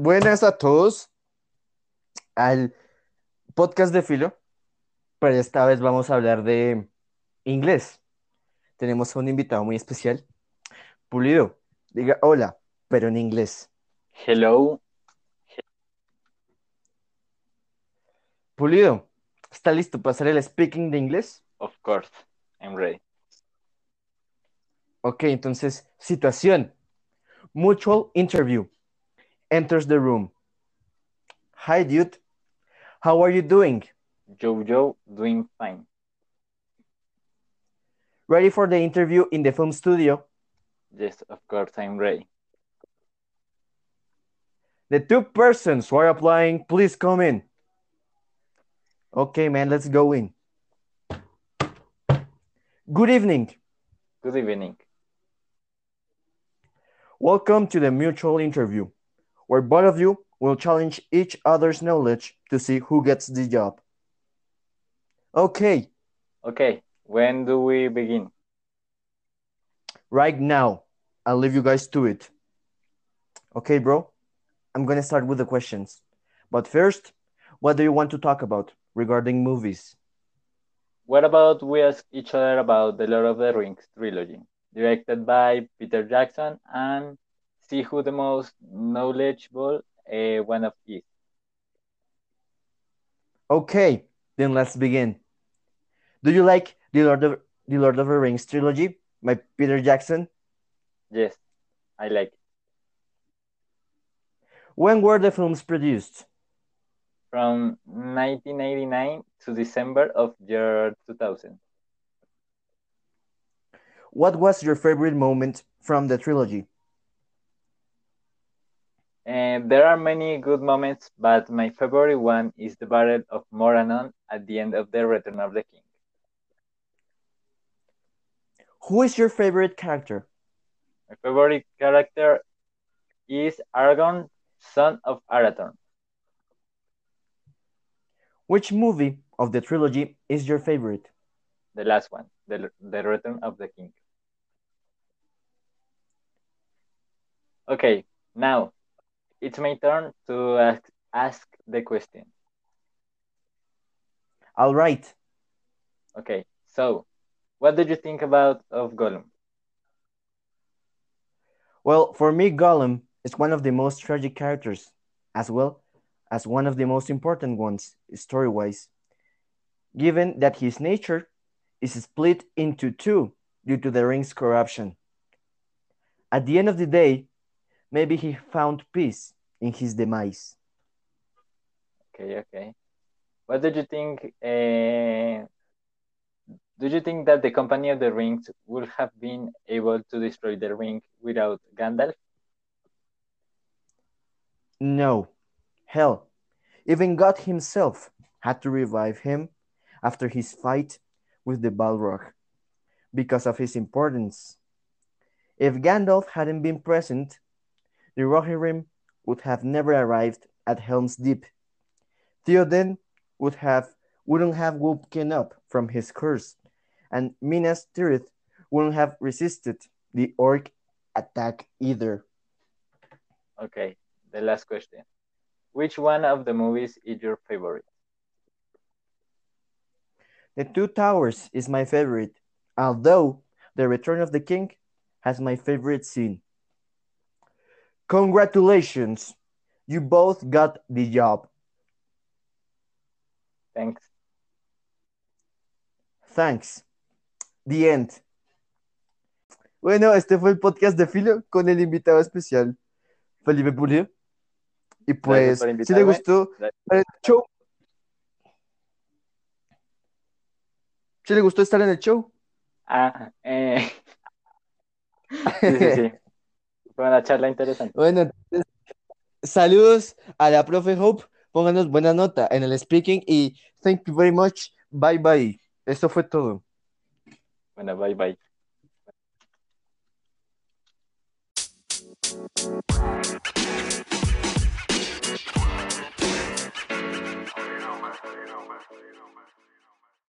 Buenas a todos al podcast de Filo, pero esta vez vamos a hablar de inglés. Tenemos a un invitado muy especial, Pulido. Diga hola, pero en inglés. Hello. Pulido, ¿está listo para hacer el speaking de inglés? Of course, I'm ready. Ok, entonces, situación. Mutual interview. Enters the room. Hi, dude. How are you doing? Jojo, doing fine. Ready for the interview in the film studio? Yes, of course, I'm ready. The two persons who are applying, please come in. Okay, man, let's go in. Good evening. Good evening. Welcome to the mutual interview, where both of you will challenge each other's knowledge to see who gets the job. Okay, Okay, when do we begin? right now, I'll leave you guys to it. Okay, bro, I'm gonna start with the questions. But first, what do you want to talk about regarding movies? What about we ask each other about the Lord of the Rings trilogy, directed by Peter Jackson, and see who the most knowledgeable uh, one of is? Okay, then let's begin. Do you like the Lord of the Lord of the Rings trilogy by Peter Jackson? Yes, I like it. When were the films produced? From 1989 to December of year 2000. What was your favorite moment from the trilogy? And there are many good moments, but my favorite one is the Battle of Morannon at the end of the Return of the King. Who is your favorite character? My favorite character is Aragorn, son of Arathorn. Which movie of the trilogy is your favorite? The last one, the, the Return of the King. Okay, now it's my turn to ask, ask the question. All right. Okay, so what did you think about of Gollum? Well, for me, Gollum is one of the most tragic characters, as well as one of the most important ones, story wise, given that his nature is split into two due to the ring's corruption. At the end of the day, maybe he found peace in his demise. Okay, okay. What did you think? Uh, do you think that the Company of the Rings would have been able to destroy the ring without Gandalf? No, hell, even God himself had to revive him after his fight with the Balrog because of his importance. If Gandalf hadn't been present, the Rohirrim would have never arrived at Helm's Deep. Theoden would have wouldn't have woken up from his curse, and Minas Tirith wouldn't have resisted the orc attack either. Okay, the last question. Which one of the movies is your favorite? The Two Towers is my favorite, although The Return of the King has my favorite scene. Congratulations! You both got the job. Thanks. Thanks. The end. Bueno, este fue el podcast de Filo con el invitado especial, Felipe Pulido. Y pues, si le gustó en el show, si le gustó estar en el show, Ah, eh. Sí, sí, sí. Fue una charla interesante. Bueno, entonces, saludos a la profe Hope. Pónganos buena nota en el speaking y thank you very much. Bye bye. Esto fue todo. Bueno, bye bye.